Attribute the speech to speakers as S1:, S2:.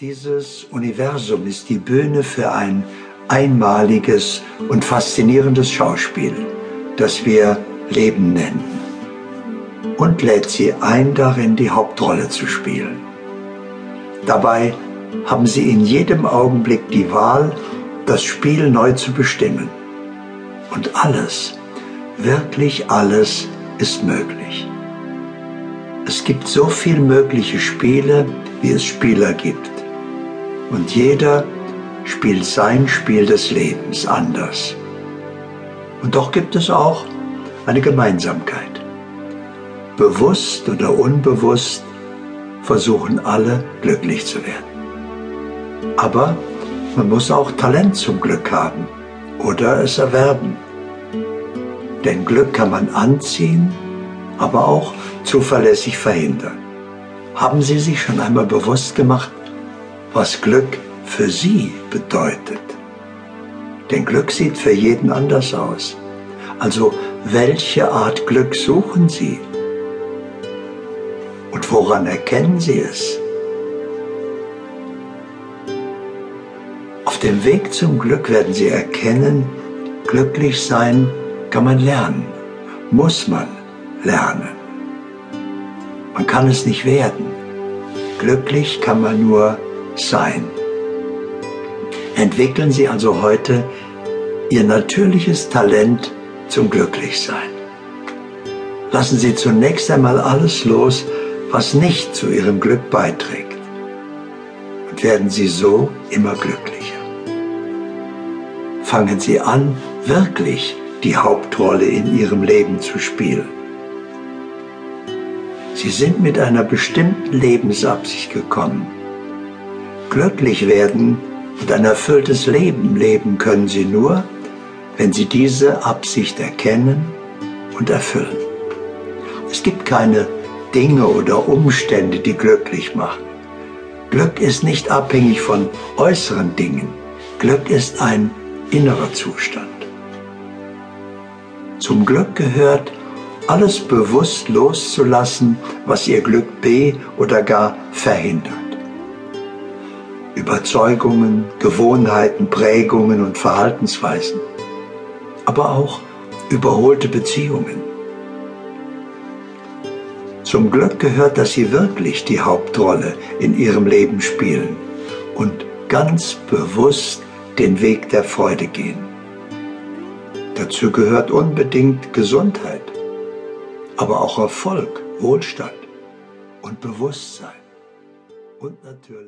S1: Dieses Universum ist die Bühne für ein einmaliges und faszinierendes Schauspiel, das wir Leben nennen, und lädt sie ein, darin die Hauptrolle zu spielen. Dabei haben sie in jedem Augenblick die Wahl, das Spiel neu zu bestimmen. Und alles, wirklich alles ist möglich. Es gibt so viel mögliche Spiele, wie es Spieler gibt und jeder spielt sein Spiel des Lebens anders. Und doch gibt es auch eine Gemeinsamkeit. Bewusst oder unbewusst versuchen alle glücklich zu werden. Aber man muss auch Talent zum Glück haben oder es erwerben. Denn Glück kann man anziehen, aber auch zuverlässig verhindern. Haben Sie sich schon einmal bewusst gemacht, was Glück für Sie bedeutet. Denn Glück sieht für jeden anders aus. Also welche Art Glück suchen Sie? Und woran erkennen Sie es? Auf dem Weg zum Glück werden Sie erkennen, glücklich sein kann man lernen, muss man lernen. Man kann es nicht werden. Glücklich kann man nur sein. Entwickeln Sie also heute Ihr natürliches Talent zum Glücklichsein. Lassen Sie zunächst einmal alles los, was nicht zu Ihrem Glück beiträgt. Und werden Sie so immer glücklicher. Fangen Sie an, wirklich die Hauptrolle in Ihrem Leben zu spielen. Sie sind mit einer bestimmten Lebensabsicht gekommen Glücklich werden und ein erfülltes Leben leben können sie nur, wenn sie diese Absicht erkennen und erfüllen. Es gibt keine Dinge oder Umstände, die glücklich machen. Glück ist nicht abhängig von äußeren Dingen. Glück ist ein innerer Zustand. Zum Glück gehört, alles bewusst loszulassen, was ihr Glück be- oder gar verhindert. Überzeugungen, Gewohnheiten, Prägungen und Verhaltensweisen, aber auch überholte Beziehungen. Zum Glück gehört, dass Sie wirklich die Hauptrolle in Ihrem Leben spielen und ganz bewusst den Weg der Freude gehen. Dazu gehört unbedingt Gesundheit, aber auch Erfolg, Wohlstand und Bewusstsein und natürlich